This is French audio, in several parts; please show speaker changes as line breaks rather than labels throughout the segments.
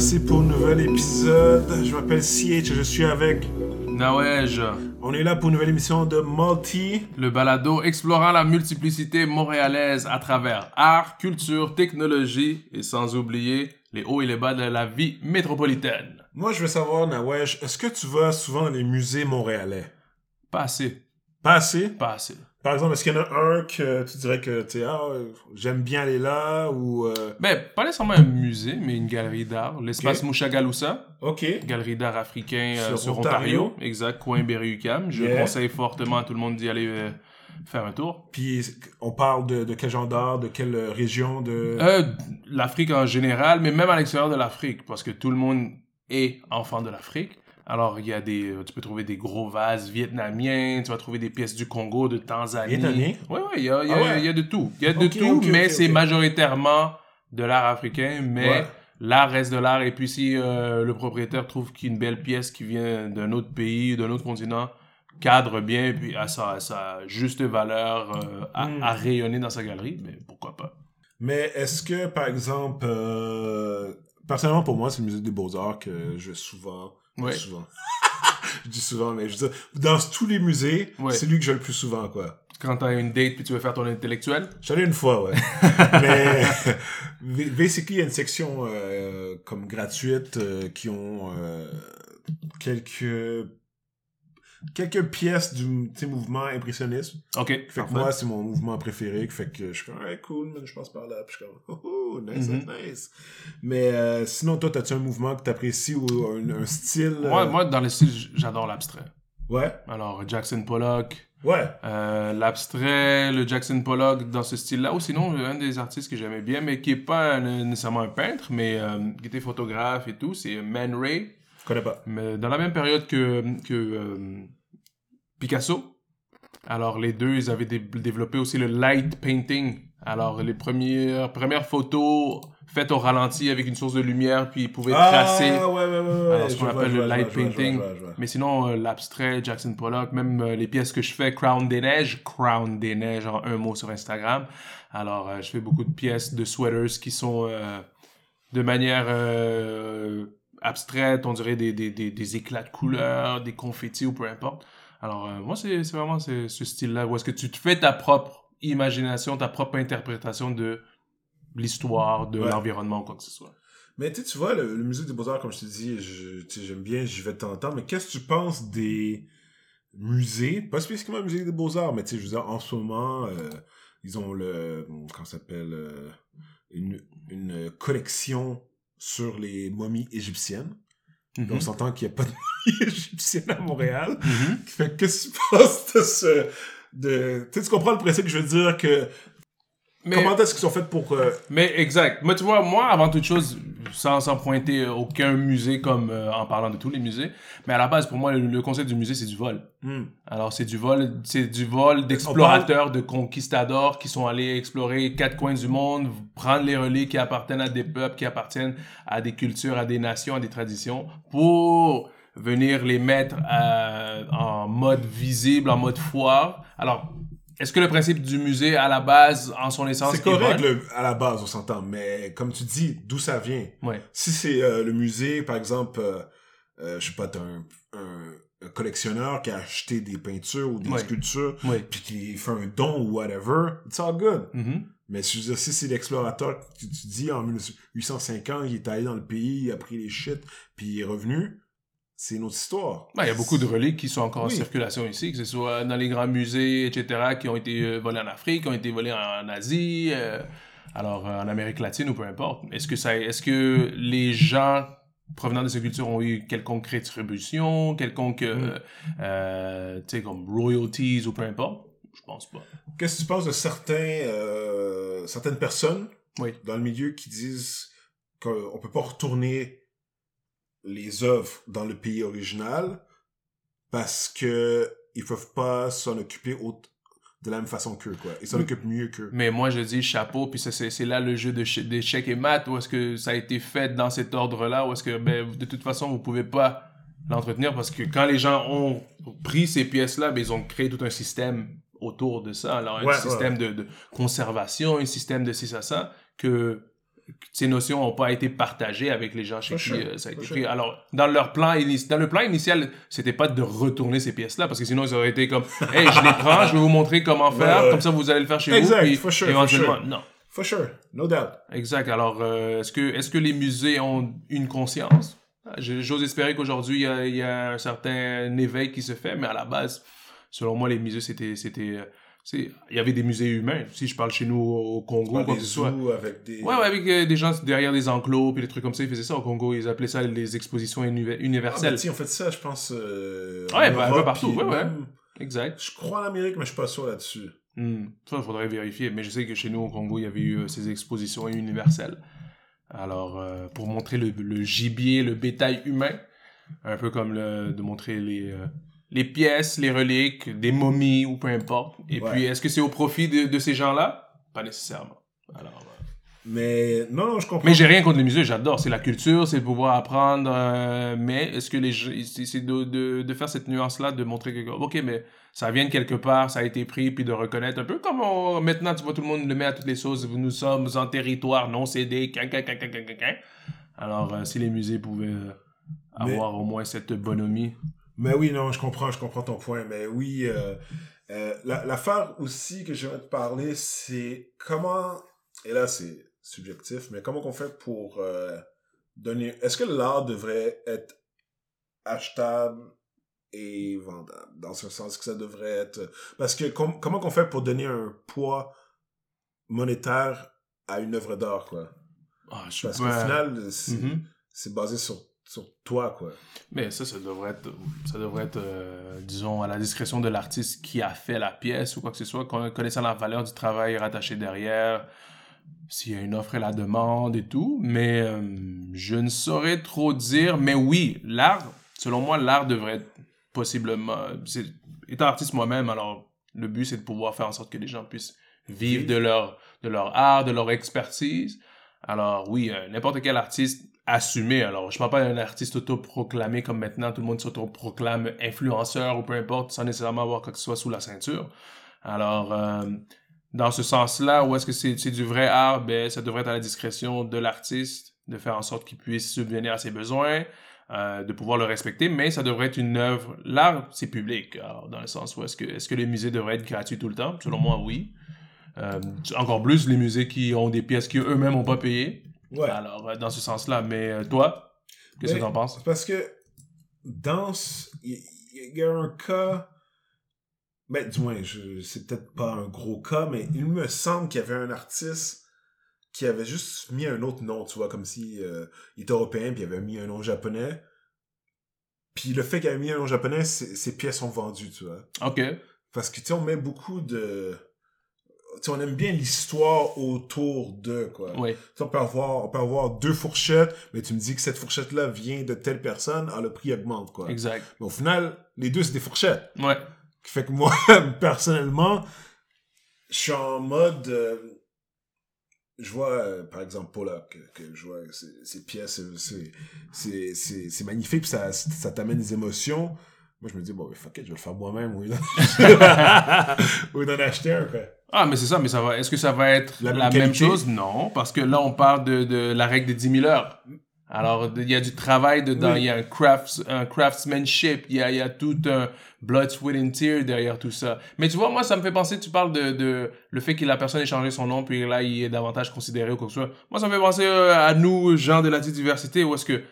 voici pour un nouvel épisode. Je m'appelle CH et je suis avec.
Nawej,
On est là pour une nouvelle émission de Multi.
le balado explorant la multiplicité montréalaise à travers art, culture, technologie et sans oublier les hauts et les bas de la vie métropolitaine.
Moi, je veux savoir, Nawesh, est-ce que tu vas souvent dans les musées montréalais?
Pas assez,
Pas assez?
pas assez.
Par exemple, est-ce qu'il y en a un que tu dirais que tu ah, j'aime bien aller là ou. euh,
Ben, pas nécessairement un musée, mais une galerie d'art. L'espace
Ok.
Mouchagaloussa,
Ok.
galerie d'art africain euh,
Sur Ontario.
Ontario. Exact, coin Berry-UQAM. Je
Yeah.
conseille fortement à tout le monde d'y aller euh, faire un tour.
Puis on parle de, de quel genre d'art, de quelle région de.
Euh, L'Afrique en général, mais même à l'extérieur de l'Afrique, parce que tout le monde est enfant de l'Afrique. Alors, il y a des, euh, tu peux trouver des gros vases vietnamiens, tu vas trouver des pièces du Congo, de Tanzanie.
Vietnamien?
Oui, oui, il y a, y a-
Ah ouais?
y a de tout. Il y a de tout, mais c'est majoritairement de l'art africain, mais
Ouais.
l'art reste de l'art. Et puis, si euh, le propriétaire trouve qu'une belle pièce qui vient d'un autre pays, d'un autre continent, cadre bien, et puis à sa, à sa juste valeur, euh, à,
Hmm.
à rayonner dans sa galerie, mais pourquoi pas.
Mais est-ce que, par exemple, euh, personnellement pour moi, c'est le musée des Beaux-Arts que je vais souvent.
Ouais.
Souvent. je dis souvent, mais je dire, dans tous les musées,
Ouais.
c'est lui que je vais le plus souvent, quoi.
Quand t'as une date puis tu veux faire ton intellectuel,
J'allais une fois, ouais. mais, basically, il y a une section euh, comme gratuite euh, qui ont euh, quelques quelques pièces du mouvement impressionniste.
ok.
Fait que moi, c'est mon mouvement préféré. Fait que je suis comme, ouais, cool, man, je passe par là. Puis je suis comme, oh, nice,
Mhm.
nice. Mais euh, sinon, toi, t'as-tu un mouvement que t'apprécies ou un, un style euh,
Moi, moi, dans le style, j'adore l'abstrait.
Ouais,
Alors, Jackson Pollock,
ouais.
euh, l'abstrait, le Jackson Pollock dans ce style-là. Ou sinon, un des artistes que j'aimais bien, mais qui est pas un- nécessairement un peintre, mais euh, qui était photographe et tout, c'est Man Ray.
Je connais pas.
Mais dans la même période que, que euh, Picasso. Alors, les deux, ils avaient dé- développé aussi le light painting. Alors, les premières, premières photos faites au ralenti avec une source de lumière, puis ils pouvaient tracer.
Ah, ouais, ouais, ouais, ouais.
Alors, ce qu'on appelle le light
vois,
painting.
vois.
Mais sinon, euh, l'abstrait, Jackson Pollock, même euh, les pièces que je fais, Crown des Neiges, Crown des Neiges en un mot sur Instagram. Alors, euh, je fais beaucoup de pièces de sweaters qui sont de manière abstraite, on dirait des, des, des, des éclats de couleurs, des confettis ou peu importe. Alors, moi, c'est vraiment ce, ce style-là où est-ce que tu te fais ta propre imagination, ta propre interprétation de l'histoire, de
Ouais.
l'environnement quoi que ce soit.
Mais tu sais, tu vois, le, le musée des Beaux-Arts, comme je te dis, j'aime bien, j'y vais de temps en temps, mais qu'est-ce que tu penses des musées, pas spécifiquement le musée des Beaux-Arts, mais tu sais, je veux dire, en ce moment, euh, ils ont le, comment ça s'appelle, euh, une, une collection sur les momies égyptiennes. Puis
Mhm.
On s'entend qu'il n'y a pas de momies égyptiennes à Montréal.
Mhm.
Fait qu'est-ce que tu penses de ce... De... Tu comprends le principe que je veux dire que...
Mais-
Comment est-ce qu'ils sont faits pour... euh,
Mais exact. Moi, tu vois, moi, avant toute chose, sans, sans pointer aucun musée comme euh, en parlant de tous les musées, mais à la base, pour moi, le, le concept du musée, c'est du vol.
hmm,
Alors, c'est du vol, c'est du vol d'explorateurs, de conquistadors qui sont allés explorer quatre coins du monde, prendre les reliques qui appartiennent à des peuples, qui appartiennent à des cultures, à des nations, à des traditions, pour venir les mettre euh, en mode visible, en mode foire. Alors, est-ce que le principe du musée, à la base, en son essence,
C'est
est
correct le- à la base, on s'entend, mais comme tu dis, d'où ça vient?
Ouais.
Si c'est euh, le musée, par exemple, euh, euh, je sais pas, t'as un, un, un collectionneur qui a acheté des peintures ou des
Ouais.
sculptures,
Ouais.
puis qui fait un don ou whatever, it's all good.
Mhm.
Mais dire, si c'est l'explorateur tu dis en 1850, il est allé dans le pays, il a pris les shit, puis il est revenu, c'est une autre histoire.
Ben, il y a beaucoup de reliques qui sont encore
Oui.
en circulation ici, que ce soit dans les grands musées, etc., qui ont été euh, volés en Afrique, qui ont été volés en Asie, euh, alors euh, en Amérique latine ou peu importe. Est-ce que, ça, est-ce que les gens provenant de ces cultures ont eu quelconque rétribution, quelconque, euh, euh, tu sais, comme royalties ou peu importe? Je pense pas.
Qu'est-ce que tu penses de certains, certaines personnes
Oui.
dans le milieu qui disent qu'on peut pas retourner les œuvres dans le pays original parce que ils peuvent pas s'en occuper au- de la même façon qu'eux, quoi. Ils s'en
Mm.
occupent mieux qu'eux.
Mais moi, je dis chapeau, puis c'est là le jeu d'échecs et maths, où est-ce que ça a été fait dans cet ordre-là, où est-ce que, ben, de toute façon, vous pouvez pas l'entretenir, parce que quand les gens ont pris ces pièces-là, ben, ils ont créé tout un système autour de ça. Alors, un
Ouais,
système De, de conservation, un système de ci, ça, ça, que ces notions n'ont pas été partagées avec les gens chez qui euh, ça a été pris. Alors, dans leur plan dans le plan initial, c'était pas de retourner ces pièces-là, parce que sinon ils auraient été comme, hey, je les prends, je vais vous montrer comment faire,
Ouais,
comme ça vous allez le faire chez
Exact,
vous, puis
for sure, for
éventuellement,
sure.
non.
For sure, no doubt.
Exact. Alors, euh, est-ce que, est-ce que les musées ont une conscience? Je- J'ose espérer qu'aujourd'hui, il y y a un certain éveil qui se fait, mais à la base, selon moi, les musées, c'était, c'était, euh, il y avait des musées humains. Si je parle chez nous au Congo, quoi que ce soit.
avec des...
Ouais, ouais, avec euh, des gens derrière des enclos, puis des trucs comme ça, ils faisaient ça au Congo. Ils appelaient ça les expositions univer-
Ah, ben,
universelles.
tiens, on fait ça, je pense. Euh,
Ouais,
Europe,
partout, ouais, ouais. exact.
Je crois en Amérique, mais je suis pas sûr là-dessus.
Hmm. Ça, il faudrait vérifier. Mais je sais que chez nous, au Congo, il y avait eu euh, ces expositions universelles. Alors, euh, pour montrer le, le gibier, le bétail humain, un peu comme le, de montrer les, les pièces, les reliques, des momies ou peu importe. Et
Ouais.
puis, est-ce que c'est au profit de, de ces gens-là? Pas nécessairement. Alors, euh,
Mais non, non, je comprends.
Mais j'ai rien contre les musées, j'adore. C'est la culture, c'est de pouvoir apprendre. euh, mais est-ce que les c'est de, de, de faire cette nuance-là, de montrer que, ok, mais ça vient de quelque part, ça a été pris, puis de reconnaître un peu comme on- maintenant, tu vois, tout le monde le met à toutes les sauces. Nous sommes en territoire non cédé, quin. Alors, euh, si les musées pouvaient
Mais-
avoir au moins cette bonhomie.
Mais oui, non, je comprends, je comprends ton point. Mais oui, euh, euh, la- l'affaire aussi que j'aimerais te parler, c'est comment, et là c'est subjectif, mais comment qu'on fait pour euh, donner... Est-ce que l'art devrait être achetable et vendable? Dans ce sens que ça devrait être... Parce que com- comment qu'on fait pour donner un poids monétaire à une œuvre d'art, quoi?
Ah, je
Parce qu'au
pas.
final, c'est
Mhm.
c'est basé sur, sur toi, quoi.
Mais ça, ça devrait être, ça devrait être euh, disons, à la discrétion de l'artiste qui a fait la pièce ou quoi que ce soit, con- connaissant la valeur du travail rattaché derrière, s'il y a une offre et la demande et tout. Mais euh, je ne saurais trop dire. Mais oui, l'art, selon moi, l'art devrait être possiblement... Étant artiste moi-même, alors le but, c'est de pouvoir faire en sorte que les gens puissent vivre de leur, de leur art, de leur expertise. Alors oui, euh, n'importe quel artiste assumé. Alors, je parle pas d'un artiste autoproclamé comme maintenant, tout le monde s'autoproclame influenceur ou peu importe, sans nécessairement avoir quoi que ce soit sous la ceinture. Alors, euh, dans ce sens-là, où est-ce que c'est du vrai art, ben, ça devrait être à la discrétion de l'artiste de faire en sorte qu'il puisse subvenir à ses besoins, euh, de pouvoir le respecter, mais ça devrait être une œuvre. L'art, c'est public. Alors, dans le sens où est-ce que, est-ce que les musées devraient être gratuits tout le temps? Selon moi, oui. Euh, encore plus les musées qui ont des pièces qu'eux-mêmes n'ont pas payées.
Ouais.
Alors, euh, dans ce sens-là. Mais euh, toi, qu'est-ce que
Mais-
t'en penses?
Parce que dans ce- il y, a un cas ben du moins c'est peut-être pas un gros cas mais il me semble qu'il y avait un artiste qui avait juste mis un autre nom tu vois comme si euh, il était européen puis il avait mis un nom japonais puis le fait qu'il avait mis un nom japonais ses, pièces sont vendues tu vois
OK.
parce que tu sais on met beaucoup de on aime bien l'histoire autour de quoi
Oui.
on peut avoir, on peut avoir deux fourchettes, mais tu me dis que cette fourchette-là vient de telle personne, alors le prix augmente, quoi.
Exact.
Mais au final, les deux, c'est des fourchettes.
Ouais.
Qui fait que moi, personnellement, je suis en mode... euh, je vois, euh, par exemple, Pollock, que, que je vois ses pièces, c'est- c'est c'est- c'est magnifique, puis ça, ça t'amène des émotions. Moi, je me dis, bon, ben, fuck it, je vais le faire moi-même, ou ou d'en acheter un, quoi.
Ah, mais c'est ça, mais ça va. Est-ce que ça va être
La
la,
même
chose? Non, parce que là, on parle de, de la règle des 10 000 heures. Alors, il y a du travail dedans, il
Oui.
y a un, crafts, un craftsmanship, il y a, il y a tout un blood, sweat and tear derrière tout ça. Mais tu vois, moi, ça me fait penser, tu parles de, de le fait que la personne ait changé son nom, puis là, il est davantage considéré ou quoi que ce soit. Moi, ça me fait penser euh, à nous, gens de la diversité, où est-ce que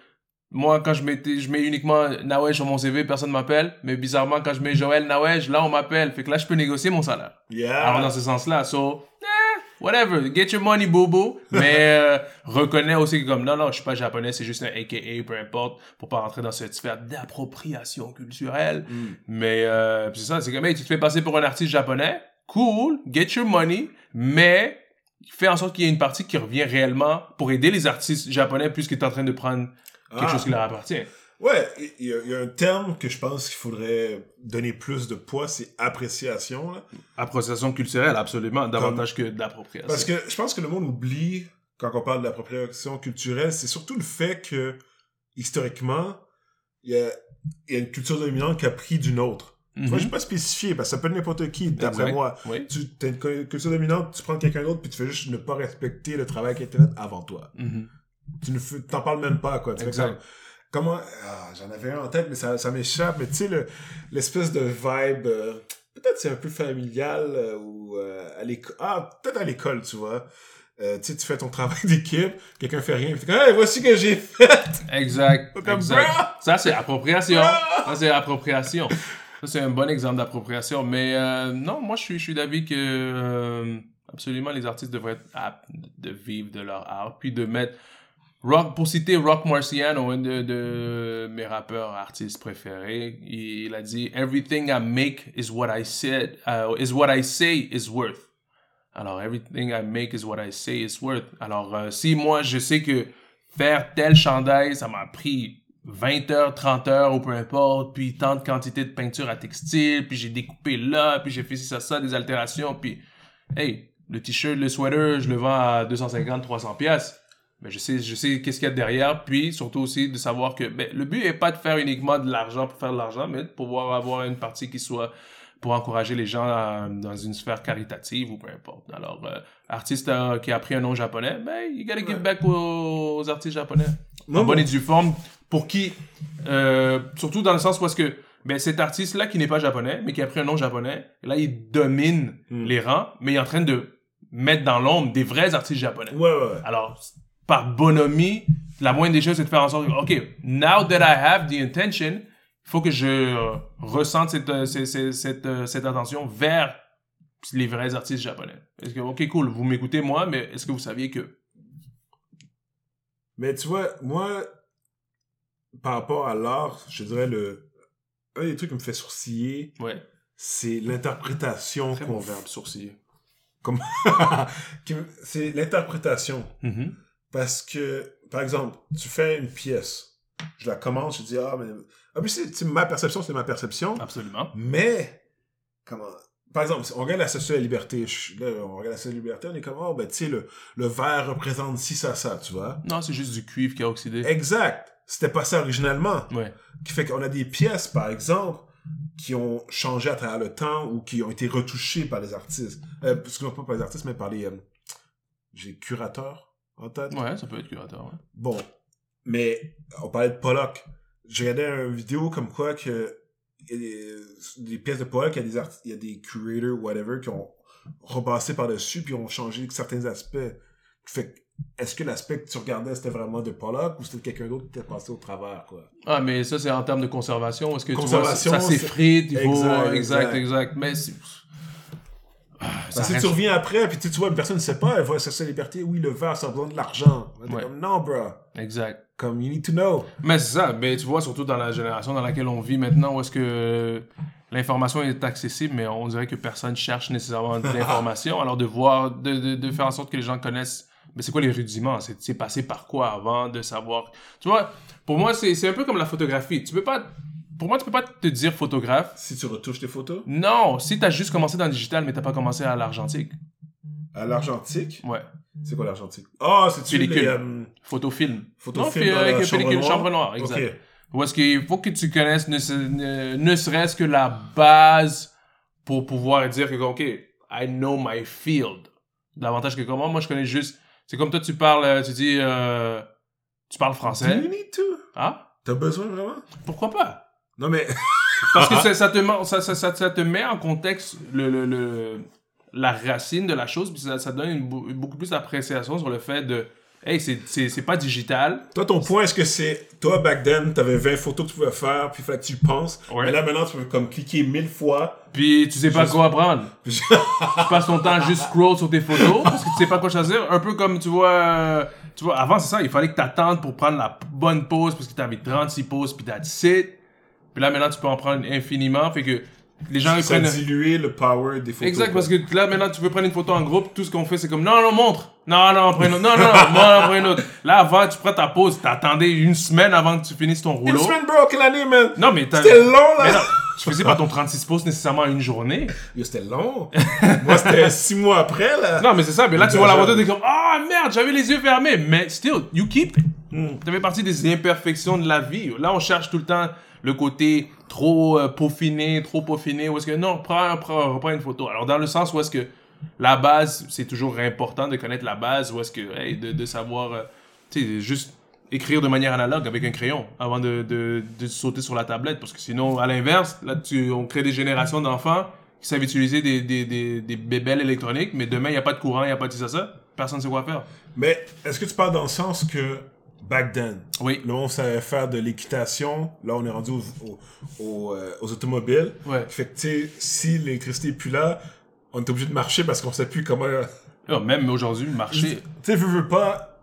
moi, quand je, mettais, je mets uniquement Nawej sur mon CV, personne m'appelle. Mais bizarrement, quand je mets Joël Nawej, là, on m'appelle. Fait que là, je peux négocier mon salaire.
Yeah!
Alors, dans ce sens-là, so, eh, whatever, get your money, bobo. Mais euh, reconnais aussi que comme, non, non, je suis pas japonais, c'est juste un AKA, peu importe, pour pas rentrer dans cette sphère d'appropriation culturelle.
Mm.
Mais euh, c'est ça, c'est comme, hey, tu te fais passer pour un artiste japonais, cool, get your money, mais fais en sorte qu'il y ait une partie qui revient réellement pour aider les artistes japonais puisque tu es en train de prendre quelque
Ah.
chose qui leur appartient.
Ouais, il y, a- il y a un terme que je pense qu'il faudrait donner plus de poids, c'est appréciation. là.
Appropriation culturelle, absolument, davantage que de l'appropriation.
Parce que je pense que le monde oublie, quand on parle d'appropriation culturelle, c'est surtout le fait que, historiquement, il y a, il y a une culture dominante qui a pris d'une autre.
Mhm.
j'ai pas spécifié, parce que ça peut être n'importe qui, d'après moi.
Oui.
Tu as une cu- culture dominante, tu prends quelqu'un d'autre, puis tu fais juste ne pas respecter le travail qui a été fait avant toi.
Mhm.
Tu ne t'en parles même pas, quoi. Tu fais
Exact.
comme- comment, ah, j'en avais un en tête, mais ça, ça m'échappe, mais tu sais, le- l'espèce de vibe, euh, peut-être c'est un peu familial, euh, ou euh, à l'école, ah, peut-être à l'école, tu vois. Euh, tu sais, tu fais ton travail d'équipe, quelqu'un fait rien, comme, hey, voici ce que j'ai fait!
Exact.
Comme,
exact. Ça, c'est appropriation. Ça, c'est appropriation. Ça, c'est un bon exemple d'appropriation. Mais euh, non, moi, je suis, je suis d'avis que euh, absolument les artistes devraient être aptes de vivre de leur art. Puis de mettre. Rock, pour citer Rock Marciano, un de, mes rappeurs artistes préférés, il a dit Everything I make is what I said, uh, is what I say is worth. Alors, everything I make is what I say is worth. Alors, euh, si moi, je sais que faire tel chandail, ça m'a pris 20 heures, 30 heures ou peu importe, puis tant de quantité de peinture à textile, puis j'ai découpé là, puis j'ai fait ça, ça, des altérations, puis hey, le t-shirt, le sweater, je le vends à 250, 300 pièces. Mais je sais, je sais qu'est-ce qu'il y a derrière, puis surtout aussi de savoir que ben, le but est pas de faire uniquement de l'argent pour faire de l'argent, mais de pouvoir avoir une partie qui soit pour encourager les gens à- dans une sphère caritative ou peu importe. Alors, euh, artiste euh, qui a pris un nom japonais, ben, you gotta give
Ouais.
back aux, aux artistes japonais.
Moi,
en bonne et due forme, pour qui, euh, surtout dans le sens où est-ce que, ben, cet artiste-là qui n'est pas japonais, mais qui a pris un nom japonais, là, il domine
Hmm.
les rangs, mais il est en train de mettre dans l'ombre des vrais artistes japonais.
Ouais, ouais, ouais.
Alors, par bonhomie, la moindre des choses, c'est de faire en sorte que, OK, now that I have the intention, il faut que je euh, ressente cette, euh, cette, cette, cette, euh, cette attention vers les vrais artistes japonais. Est-ce que, OK, cool, vous m'écoutez, moi, mais est-ce que vous saviez que...
Mais tu vois, moi, par rapport à l'art, je dirais le. Un des trucs qui me fait sourciller,
Ouais,
c'est l'interprétation qu'on
bon verbe, sourciller.
qui me- c'est l'interprétation.
Mhm.
Parce que, par exemple, tu fais une pièce. Je la commence, je dis, ah, mais. Ah, puis c'est ma perception, c'est ma perception.
Absolument.
Mais, comment. Par exemple, on regarde la Statue de la Liberté. là, on regarde la Statue de la Liberté, on est comme, oh, ben, tu sais, le, le verre représente ci, ça, ça, tu vois.
Non, c'est juste du cuivre qui a oxydé.
Exact. C'était pas ça originalement.
Ouais.
Qui fait qu'on a des pièces, par exemple, qui ont changé à travers le temps ou qui ont été retouchées par les artistes. Euh, excuse-moi, pas par les artistes, mais par les... euh, J'ai curateurs en tête.
Ouais, ça peut être curateur, ouais.
Bon. Mais on parlait de Pollock. J'ai regardé une vidéo comme quoi que il y a des, des pièces de Pollock, il y a des il y a des curators, whatever, qui ont repassé par-dessus puis ont changé certains aspects. Fait que, est-ce que l'aspect que tu regardais, c'était vraiment de Pollock ou c'était quelqu'un d'autre qui était passé au travers, quoi?
Ah, mais ça, c'est en termes de conservation. Est-ce que
Conservation,
tu vois, ça s'effrite, il faut...
Exact,
Exact, exact,
exact.
Mais ça
que
reste-
tu reviens après, puis tu vois, une personne ne sait pas, elle voit sa liberté, oui, le verre, ça besoin de l'argent.
Ouais.
Comme, non, bro.
Exact.
Comme, you need to know.
Mais c'est ça, mais tu vois, surtout dans la génération dans laquelle on vit maintenant, où est-ce que l'information est accessible, mais on dirait que personne cherche nécessairement de l'information. Alors de voir, de, de, de faire en sorte que les gens connaissent, mais c'est quoi les rudiments? C'est passé par quoi avant de savoir? Tu vois, pour moi, c'est c'est un peu comme la photographie. Tu peux pas, pour moi, tu peux pas te dire photographe.
Si tu retouches tes photos,
Non, si t'as juste commencé dans le digital, mais t'as pas commencé à l'argentique.
à l'argentique,
Ouais.
c'est quoi l'argentique? Ah, c'est-tu
Pellicule.
les... euh,
Photofilm.
Photofilm
non,
dans
avec
chambre
pellicule
noire?
chambre noire, exact.
Ok.
Ou est-ce qu'il faut que tu connaisses ne, se- ne, ne serait-ce que la base pour pouvoir dire que, OK, I know my field. Davantage que comment, moi je connais juste. C'est comme toi, tu parles, euh, tu dis, euh, tu parles
Do
français.
you need to?
Ah?
T'as besoin vraiment?
Pourquoi pas?
Non, mais...
Parce que ça, ça te, met- ça, ça, ça, ça te met en contexte le, le, le- la racine de la chose, puis ça, ça donne une beaucoup plus d'appréciation sur le fait de, hey, c'est- c'est c'est pas digital.
Toi, ton point, est-ce que c'est... Toi, back then, t'avais 20 photos que tu pouvais faire, puis il fallait que tu penses.
Ouais.
Mais là, maintenant, tu peux comme cliquer mille fois.
Puis tu sais pas
Juste-
quoi prendre. tu passes ton temps juste scroll sur tes photos parce que tu sais pas quoi choisir. Un peu comme tu vois, euh, tu vois, avant c'est ça, il fallait que t'attendes pour prendre la bonne pause parce que t'avais 36 pauses puis that's it. Puis là maintenant tu peux en prendre infiniment, fait que les gens ils prennent.
dilué le power des photos.
Exact, parce que là maintenant tu veux prendre une photo en groupe, tout ce qu'on fait c'est comme non non montre, non non prends une autre, non non non, prends une autre. Là avant tu prends ta pause, t'attendais une semaine avant que tu finisses ton
Une
rouleau.
semaine, bro, quelle année, man?
Non mais t'as.
C'était long, là!
Mais non, tu faisais pas ton 36 pauses nécessairement en une journée.
Yo, c'était long. Moi, c'était six mois après, là.
Non, mais c'est ça. Mais là, tu vois la photo, t'es comme, ah merde, j'avais les yeux fermés. Mais still, you keep. Ça fait partie des imperfections de la vie. Là, on cherche tout le temps le côté trop euh, peaufiné, trop peaufiné, ou est-ce que non, prends, prends, reprends une photo. Alors, dans le sens où est-ce que la base, c'est toujours important de connaître la base, ou est-ce que, hey, de, de savoir, euh, tu sais, juste écrire de manière analogue avec un crayon avant de, de, de sauter sur la tablette, parce que sinon, à l'inverse, là, tu, on crée des générations d'enfants qui savent utiliser des, des, des, des bébelles électroniques, mais demain, il n'y a pas de courant, il n'y a pas de ça, ça, personne ne sait quoi faire.
Mais est-ce que tu parles dans le sens que back then,
Oui.
là on savait faire de l'équitation, là on est rendu aux, aux, aux, euh, aux automobiles.
Ouais.
Fait que tu sais, si l'électricité est plus là, on est obligé de marcher parce qu'on sait plus comment.
Ah, même aujourd'hui, le
Tu
marché.
sais, veux, veux pas,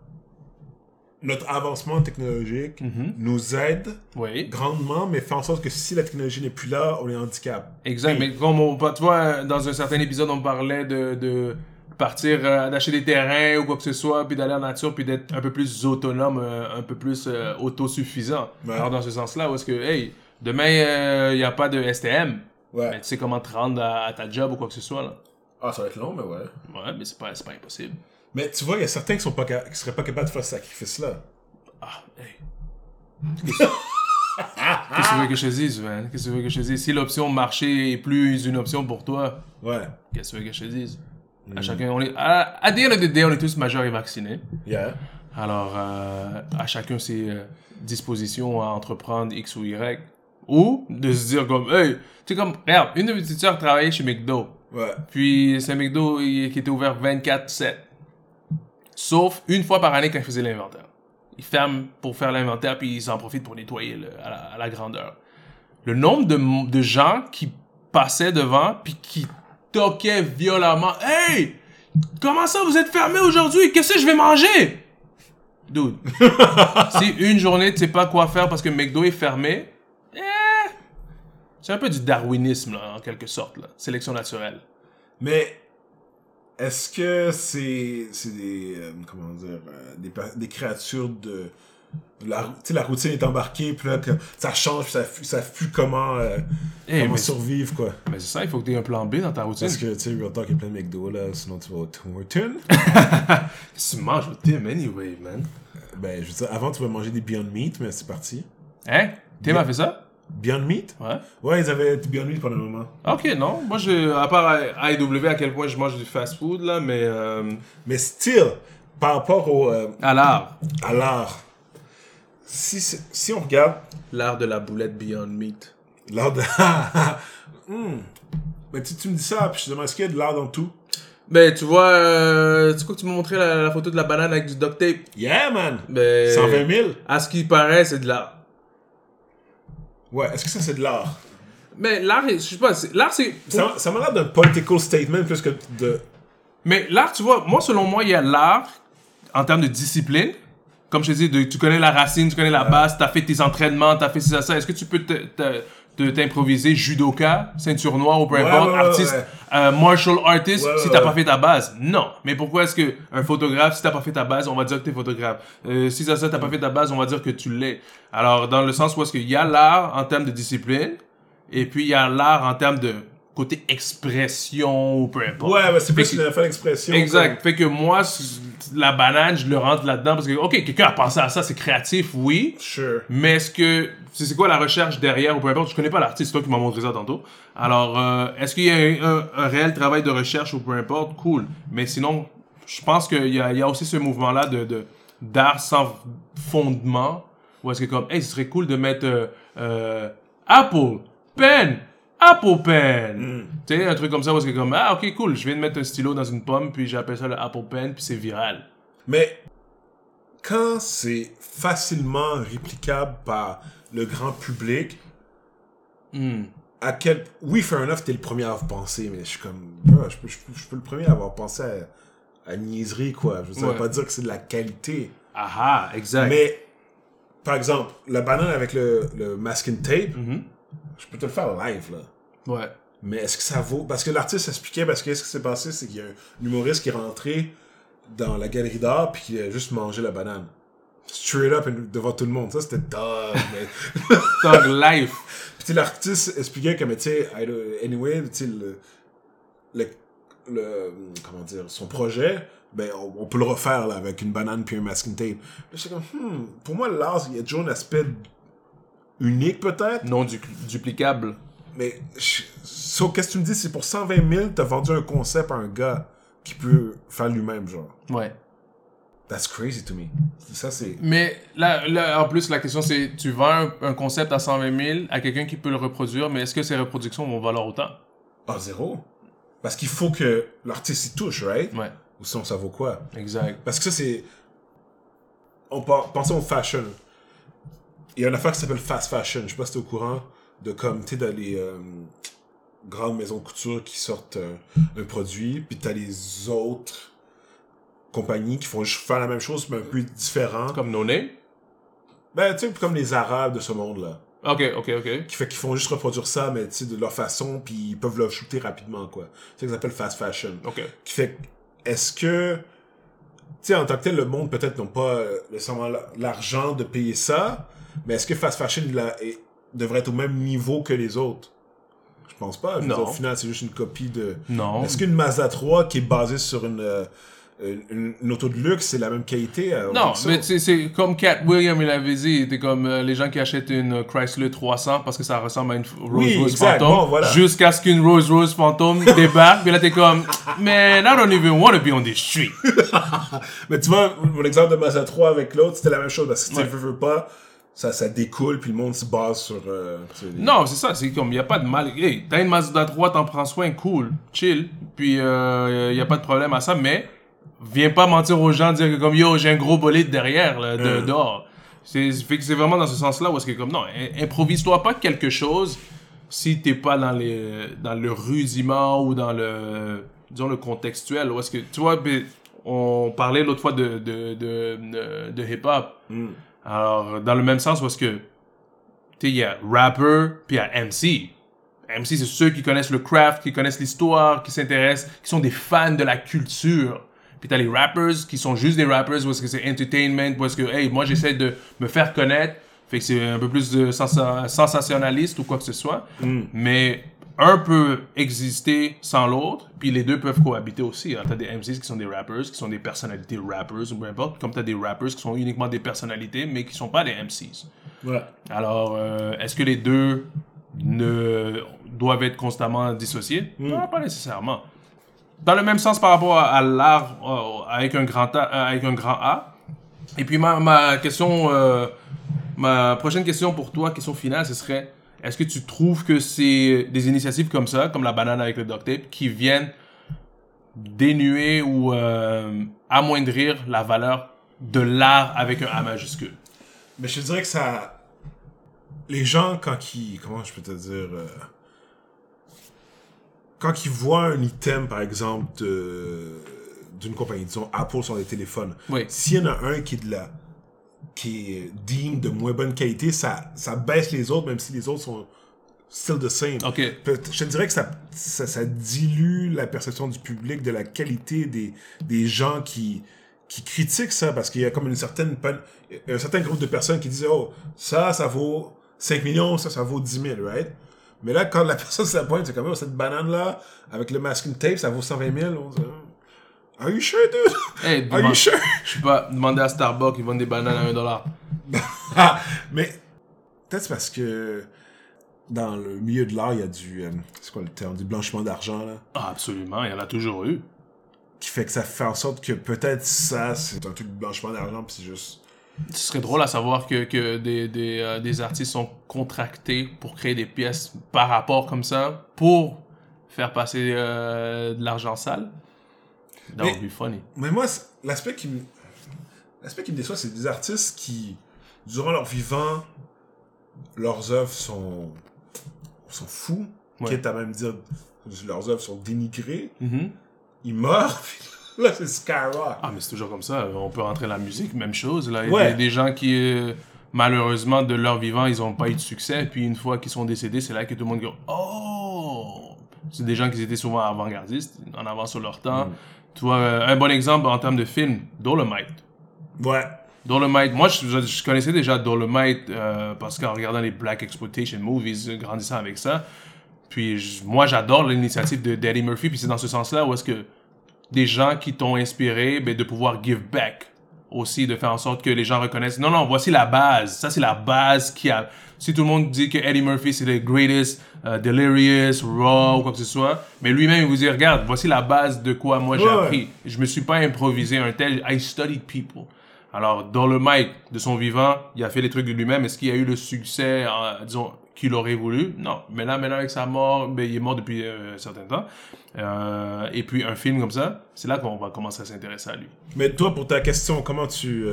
notre avancement technologique
Mhm.
nous aide
Oui.
grandement, mais fait en sorte que si la technologie n'est plus là, on est handicap.
Exact, mais comme on, tu vois, dans un certain épisode, on parlait de, de partir, euh, d'acheter des terrains ou quoi que ce soit, puis d'aller en nature, puis d'être un peu plus autonome, euh, un peu plus euh, autosuffisant.
Ouais.
Alors, dans ce sens-là, où est-ce que, hey, demain, il n'y a pas de STM,
Ouais.
mais tu sais comment te rendre à, à ta job ou quoi que ce soit, là.
Ah, ça va être long, mais ouais.
Ouais, mais c'est pas, c'est pas impossible.
Mais tu vois, il y a certains qui sont pas qui seraient pas capables de faire ce sacrifice-là.
Ah, hey. Qu'est-ce que tu veux que je te dise, man? Qu'est-ce que tu veux que je te dise? Si l'option marché est plus une option pour toi,
Ouais.
qu'est-ce que tu veux que je te dise? À chacun, on est, à, à the end of the day, on est tous majeurs et vaccinés.
Yeah.
Alors, euh, à chacun ses euh, dispositions à entreprendre X ou Y. Ou de se dire comme, hey, tu sais comme, regarde, une de mes petites sœurs travaillait chez McDo.
Ouais.
Puis c'est McDo il- qui était ouvert 24-7. Sauf une fois par année quand il faisait l'inventaire. Il ferme pour faire l'inventaire, puis ils en profitent pour nettoyer le- à, la, à la grandeur. Le nombre de, de gens qui passaient devant, puis qui toquaient violemment. Hey! Comment ça, vous êtes fermé aujourd'hui? Qu'est-ce que je vais manger? Dude. si une journée, tu sais pas quoi faire parce que McDo est fermé, eh, c'est un peu du darwinisme, là, en quelque sorte. Là. Sélection naturelle.
Mais est-ce que c'est c'est des euh, comment dire euh, des créatures de la la routine est embarquée puis là que ça change puis ça ça fuit comment euh,
Eh,
comment
mais-
survivre quoi.
Mais c'est ça, il faut que tu aies un plan B dans ta routine.
Parce que tu sais Real Talk a plein de McDo là sinon tu vas au Tim Hortons.
Tu manges au Tim anyway, man.
ben je veux dire avant tu vas manger des Beyond Meat mais c'est parti.
Hein? Tim a fait ça?
Beyond Meat?
Ouais.
Ouais ils avaient Beyond Meat pendant un moment.
Ok, non. Moi, je, à part AEW, à quel point je mange du fast food, là, mais euh,
Mais still par rapport au euh,
à l'art.
à l'art si si on regarde
L'art de la boulette Beyond Meat.
l'art de Hmm. Mais tu, tu me dis ça puis je te demande est-ce qu'il y a de l'art dans tout?
Ben, tu vois, euh, tu quoi que tu m'as montré la, la photo de la banane avec du duct tape?
Yeah man!
Ben,
120 000?
À ce qui paraît, c'est de l'art.
Ouais, est-ce que ça c'est de l'art?
Mais l'art, je sais pas, l'art c'est...
Ça, ça m'a l'air d'un political statement plus que de.
Mais l'art, tu vois, moi, selon moi, il y a l'art en termes de discipline. Comme je te dis, de- tu connais la racine, tu connais la base, tu as fait tes entraînements, tu as fait ça, ça. Est-ce que tu peux te- te- te- t'improviser judoka, ceinture noire ou peu importe,
ouais, ouais,
artiste,
ouais.
euh, martial artist, si t'as pas fait ta base? Non. Mais pourquoi est-ce que un photographe, si t'as pas fait ta base, on va dire que t'es photographe? Euh, si ça, ça, t'as pas fait ta base, on va dire que tu l'es. Alors, dans le sens où est-ce qu'il y a l'art en termes de discipline, et puis il y a l'art en termes de côté expression ou peu importe.
Ouais, mais c'est plus une fin d'expression.
Exact. Fait que moi, la banane, je le rentre là-dedans parce que, ok, quelqu'un a pensé à ça, c'est créatif, oui.
Sure.
Mais est-ce que. C'est quoi la recherche derrière ou peu importe? Je connais pas l'artiste, c'est toi qui m'as montré ça tantôt. Alors, euh, est-ce qu'il y a un, réel travail de recherche ou peu importe? Cool. Mais sinon, je pense qu'il y a, y a aussi ce mouvement-là de, de, d'art sans fondement. Ou est-ce que comme, hey, ce serait cool de mettre euh, euh, Apple, pen, Apple pen. Tu sais, un truc comme ça, où est-ce que comme, ah, ok, cool, je viens de mettre un stylo dans une pomme, puis j'appelle ça le Apple pen, puis c'est viral.
Mais quand c'est facilement réplicable par le grand public,
Hmm.
à quel. Oui, fair enough, t'es le premier à avoir pensé, mais je suis comme. Je, peux, je, peux, je peux le premier à avoir pensé à, à une niaiserie, quoi. Je veux
Ouais.
veut pas dire que c'est de la qualité.
Ah ah, exact.
Mais, par exemple, la banane avec le, le masking tape,
Mhm.
je peux te le faire live, là.
Ouais.
Mais est-ce que ça vaut Parce que l'artiste expliquait, parce que ce qui s'est passé, c'est qu'il y a un humoriste qui est rentré dans la galerie d'art puis qui a juste mangé la banane. Straight up devant tout le monde. Ça, c'était dog, mais...
Thug life.
Puis l'artiste expliquait que, mais tu sais, anyway, tu sais, le, le, le- Comment dire Son projet, ben, on, on peut le refaire, là, avec une banane puis un masking tape. Puis comme, hmm, pour moi, l'art, il y a toujours un aspect unique peut-être?
Non du- duplicable.
Mais, je- so, qu'est-ce que tu me dis? C'est pour 120 000, t'as vendu un concept à un gars qui peut faire lui-même, genre.
Ouais.
That's crazy to me. Ça, c'est.
Mais là, là, en plus, la question c'est tu vends un, un concept à 120 000 à quelqu'un qui peut le reproduire, mais est-ce que ces reproductions vont valoir autant?
Ah, zéro. Parce qu'il faut que l'artiste y touche, right?
Ouais,
Ou sinon, ça vaut quoi?
exact.
Parce que ça, c'est. On par... Pensons au fashion. Il y a une affaire qui s'appelle fast fashion. Je sais pas si t'es au courant de comme, tu sais, dans les euh, grandes maisons de couture qui sortent euh, un produit, puis t'as les autres compagnies qui font juste faire la même chose, mais un peu différent.
Comme No Name
Ben, tu sais, comme les Arabes de ce monde-là.
Ok, ok, ok.
Qui fait qu'ils font juste reproduire ça, mais tu sais, de leur façon, puis ils peuvent le shooter rapidement, quoi. C'est ça qu'ils appellent fast fashion.
Ok.
qui fait que, est-ce que tu sais en tant que tel le monde peut-être n'ont pas euh, nécessairement la- l'argent de payer ça mais est-ce que fast fashion il a- est- devrait être au même niveau que les autres je pense pas Je
Non.
dire, au final c'est juste une copie de
Non.
est-ce qu'une Mazda 3 qui est basée sur une euh, une, une auto de luxe c'est la même qualité euh,
Non, mais c'est- comme Cat William il avait dit, c'est comme euh, les gens qui achètent une Chrysler 300 parce que ça ressemble à une Rolls
Oui,
Royce. Phantom,
Bon, voilà.
jusqu'à ce qu'une Rolls Royce Phantom débarque, puis là t'es comme, man, I don't even want to be on this street.
mais tu vois mon exemple de Mazda 3 avec l'autre c'était la même chose parce que tu
Ouais.
veux, veux pas ça, ça découle puis le monde se base sur euh, les-
Non, c'est ça, c'est comme, y a pas de mal. Hey, t'as une Mazda 3, t'en prends soin, cool, chill, puis euh, y a pas de problème à ça, mais viens pas mentir aux gens, dire que comme, yo, j'ai un gros bolide derrière, là, de,
Mm.
dehors. C'est fait que c'est vraiment dans ce sens-là où est-ce que comme, non, improvise-toi pas quelque chose si t'es pas dans les dans le rudiment ou dans le disons le contextuel où est-ce que tu vois ben, on parlait l'autre fois de de de, de, de hip hop
Mm.
Alors dans le même sens est-ce que tu sais il y a rapper puis il y a MC MC c'est ceux qui connaissent le craft qui connaissent l'histoire qui s'intéressent qui sont des fans de la culture. Puis t'as les rappers qui sont juste des rappers est-ce que c'est entertainment est-ce que hey moi j'essaie de me faire connaître. Fait que c'est un peu plus de sensa- sensationnaliste ou quoi que ce soit.
Mm.
mais un peut exister sans l'autre, puis les deux peuvent cohabiter aussi. Tu T'as des MCs qui sont des rappers, qui sont des personnalités rappers, ou peu importe, comme t'as des rappers qui sont uniquement des personnalités, mais qui sont pas des MCs.
Ouais.
Alors, euh, est-ce que les deux ne doivent être constamment dissociés? Non, pas nécessairement. Dans le même sens par rapport à, à l'art euh, avec un grand A, euh, avec un grand A. Et puis ma, ma question, ma prochaine question pour toi, question finale, ce serait est-ce que tu trouves que c'est des initiatives comme ça, comme la banane avec le duct tape, qui viennent dénuer ou euh, amoindrir la valeur de l'art avec un A majuscule?
Mais je dirais que ça. Les gens, quand ils. Comment je peux te dire. euh, Quand ils voient un item, par exemple, de- d'une compagnie, disons Apple sur les téléphones,
Oui.
s'il y en a un qui est de la. Qui est digne de moins bonne qualité, ça, ça baisse les autres, même si les autres sont still the same.
Ok.
Peut- Je te dirais que ça, ça, ça dilue la perception du public de la qualité des, des gens qui, qui critiquent ça parce qu'il y a comme une certaine un certain groupe de personnes qui disent oh ça ça vaut 5 millions ça ça vaut 10 000 right? Mais là quand la personne se la pointe c'est comme oh, cette banane là avec le masking tape ça vaut 120 000 on dit, are you sure dude?
Hey,
are you sure?
je sais pas, demander à Starbucks, ils vendent des bananes à 1 dollar.
Ah, mais peut-être parce que dans le milieu de l'art il y a du euh, c'est quoi le terme? Du blanchiment d'argent là
Ah, absolument, il y en a toujours eu.
qui fait que ça fait en sorte que peut-être ça, c'est un truc de blanchiment d'argent, puis c'est juste...
Ce serait drôle à savoir que, que des, des, euh, des artistes sont contractés pour créer des pièces par rapport comme ça pour faire passer euh, de l'argent sale. That
Mais-
would be funny.
Mais moi, l'aspect qui me... L'aspect qui me déçoit, c'est des artistes qui, durant leur vivant, leurs œuvres sont... sont fous,
Ouais.
quitte à même dire leurs œuvres sont dénigrées,
Mhm.
ils meurent, là, c'est skyrock.
Ah, mais c'est toujours comme ça. On peut rentrer dans la musique, même chose. Là. Il y a des, gens qui, euh, malheureusement, de leur vivant, ils n'ont pas eu de succès. Puis une fois qu'ils sont décédés, c'est là que tout le monde dit Oh C'est des gens qui étaient souvent avant-gardistes, en avance sur leur temps. Tu vois, euh, un bon exemple en termes de film, Dolomite.
Ouais.
Dolomite, moi je, je- je connaissais déjà Dolomite euh, parce qu'en regardant les Black Exploitation Movies, euh, grandissant avec ça. Puis je- moi j'adore l'initiative de Daddy Murphy, puis c'est dans ce sens-là où est-ce que des gens qui t'ont inspiré, ben, de pouvoir give back aussi de faire en sorte que les gens reconnaissent. Non, non, voici la base. Ça, c'est la base qui a. Si tout le monde dit que Eddie Murphy, c'est le greatest, euh, delirious, raw, ou quoi que ce soit, mais lui-même, il vous dit, regarde, voici la base de quoi moi j'ai
Ouais.
appris. Je me suis pas improvisé un tel. I studied people. Alors, dans le mic de son vivant, il a fait les trucs de lui-même. Est-ce qu'il a eu le succès, euh, disons, qu'il aurait voulu? Non. Mais là, maintenant, avec sa mort, ben, il est mort depuis euh, un certain temps. Euh, et puis, un film comme ça, c'est là qu'on va commencer à s'intéresser à lui.
Mais toi, pour ta question, comment tu.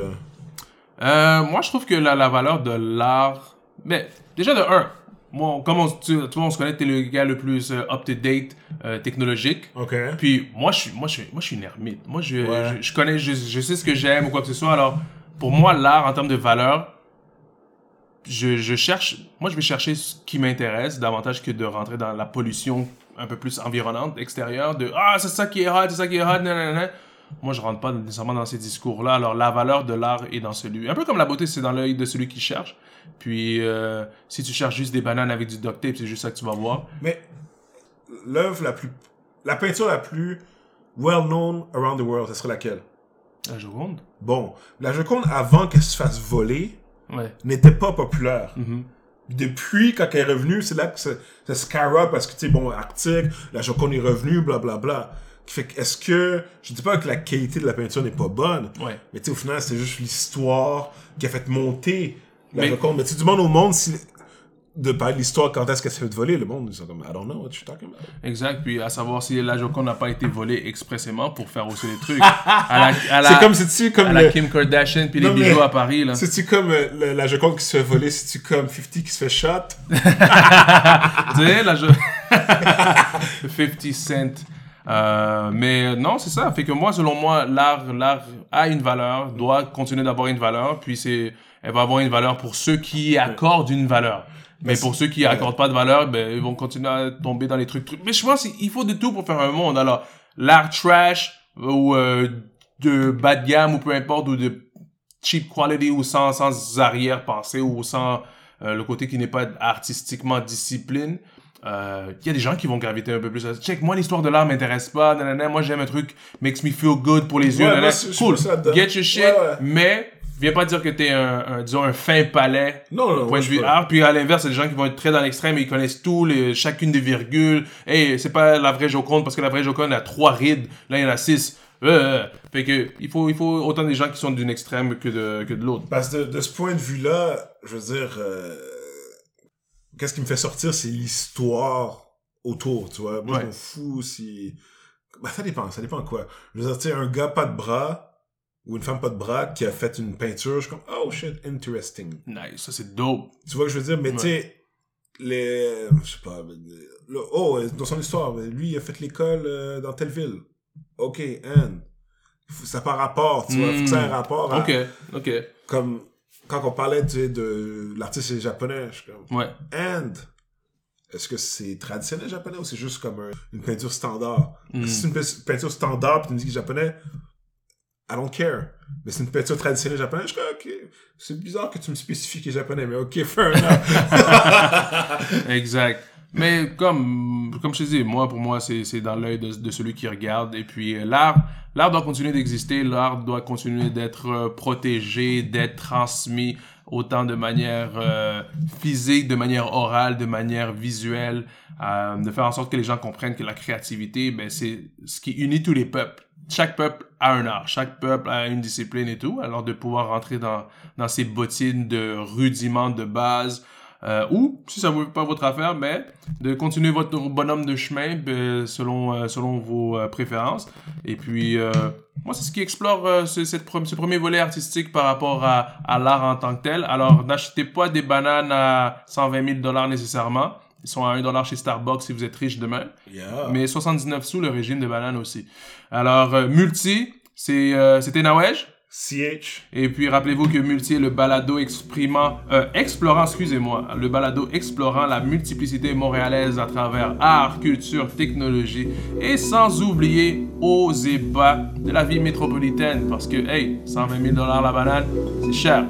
euh,
moi, je trouve que la, la valeur de l'art. Mais déjà de un, moi, comme on, tu, tu vois, on se connaît, t'es le gars le plus euh, up-to-date euh, technologique.
Ok.
Puis moi, je suis, moi, je, suis- moi, je suis une ermite. Moi, je,
Ouais.
je, je connais, je, je sais ce que j'aime ou quoi que ce soit. Alors, pour moi, l'art en termes de valeur, je, je cherche, moi, je vais chercher ce qui m'intéresse davantage que de rentrer dans la pollution un peu plus environnante, extérieure, de ah, c'est ça qui est hot, c'est ça qui est hot, nanana. Moi, je rentre pas nécessairement dans ces discours-là. Alors, la valeur de l'art est dans celui. Un peu comme la beauté, c'est dans l'œil de celui qui cherche. Puis, euh, si tu cherches juste des bananes avec du duct tape, c'est juste ça que tu vas voir.
Mais l'œuvre la plus. La peinture la plus well known around the world, ce serait laquelle?
La Joconde.
Bon, la Joconde, avant qu'elle se fasse voler,
Ouais.
n'était pas populaire.
Mhm.
Depuis, quand elle est revenue, c'est là que ça, ça skyrock parce que, tu sais, bon, Arctique, la Joconde est revenue, blablabla. Bla, bla. Fait que, est-ce que, je dis pas que la qualité de la peinture n'est pas bonne,
Ouais.
mais tu sais, au final, c'est juste l'histoire qui a fait monter la
Mais-
Joconde. Mais tu monde au monde, si, de parler de l'histoire, quand est-ce qu'elle s'est fait voler, le monde, ils sont comme, I don't know what you're talking about.
Exact, puis à savoir si la Joconde n'a pas été volée expressément pour faire aussi les trucs. à la, à la,
C'est comme, c'est-tu comme
à la
le-
Kim Kardashian puis les
mais-
bijoux à Paris, là.
C'est-tu comme euh, le- la Joconde qui se fait voler, c'est-tu comme 50 qui se fait shot?
tu sais, la Jo- 50 Cent. Euh, mais non, c'est ça. Fait que moi, selon moi, l'art, l'art a une valeur, doit continuer d'avoir une valeur, puis c'est, elle va avoir une valeur pour ceux qui accordent une valeur. Mais pour ceux qui accordent pas de valeur, ben, ils vont continuer à tomber dans les trucs. trucs. Mais je pense qu'il faut de tout pour faire un monde. Alors, l'art trash, ou euh, de bas de gamme, ou peu importe, ou de cheap quality, ou sans, sans arrière-pensée, ou sans euh, le côté qui n'est pas artistiquement discipline, euh, il y a des gens qui vont graviter un peu plus à check moi l'histoire de l'art m'intéresse pas nanana, moi j'aime un truc makes me feel good pour les yeux
Ouais, moi,
cool
ça
get your shit
Ouais, ouais.
mais viens pas dire que t'es un, un disons un fin palais
Non, non,
point de vue art. Puis à l'inverse il y a des gens qui vont être très dans l'extrême et ils connaissent tout les chacune des virgules. Et c'est pas la vraie Joconde parce que la vraie Joconde a trois rides. Là il y en a six. Euh, fait que il faut il faut autant des gens qui sont d'une extrême que de que de l'autre.
Parce que de, de ce point de vue-là, je veux dire, euh, qu'est-ce qui me fait sortir, c'est l'histoire autour, tu vois. Moi,
Ouais.
je m'en fous si... Bah, ça dépend, ça dépend quoi. Je veux dire, tu sais, un gars pas de bras, ou une femme pas de bras, qui a fait une peinture, je suis comme, oh shit, interesting.
nice ça c'est dope
Tu vois que je veux dire, mais
Ouais.
tu sais, les... Je sais pas, le- oh, dans son histoire, lui, il a fait l'école euh, dans telle ville. Ok, and... Ça par rapport, tu vois, faut que ça ait un rapport à...
ok ok
Comme, quand on parlait, tu sais, de l'artiste japonais, je suis comme...
ouais
And, est-ce que c'est traditionnel japonais ou c'est juste comme un- une peinture standard?
Mm.
Si c'est une pe- peinture standard puis tu me dis que c'est japonais, I don't care. Mais c'est une peinture traditionnelle japonaise, je comme, ok, c'est bizarre que tu me spécifies qu'il est japonais, mais ok, fair enough.
Exact. Mais comme, comme je te dis, moi, pour moi, c'est, dans l'œil de, celui qui regarde. Et puis, euh, l'art, l'art doit continuer d'exister. L'art doit continuer d'être euh, protégé, d'être transmis autant de manière euh, physique, de manière orale, de manière visuelle, de faire en sorte que les gens comprennent que la créativité, ben, c'est ce qui unit tous les peuples. Chaque peuple a un art, chaque peuple a une discipline et tout. Alors, de pouvoir rentrer dans, dans ces bottines de rudiments de base, euh, ou, si ça ne veut pas votre affaire, mais de continuer votre bonhomme de chemin ben, selon, euh, selon vos euh, préférences. Et puis, euh, moi, c'est ce qui explore euh, ce, cette ce premier volet artistique par rapport à, à l'art en tant que tel. Alors, n'achetez pas des bananes à 120 000 dollars nécessairement. Ils sont à 1 dollar chez Starbucks si vous êtes riche demain.
yeah.
Mais 79 sous le régime de bananes aussi. Alors, euh, Multi, c'est, euh, c'était Nawej.
CH.
Et puis rappelez-vous que Multi est le balado exprimant, euh, explorant, excusez-moi, le balado explorant la multiplicité montréalaise à travers art, culture, technologie et sans oublier aux et bas de la vie métropolitaine parce que, hey, 120 000 dollars la banane, c'est cher.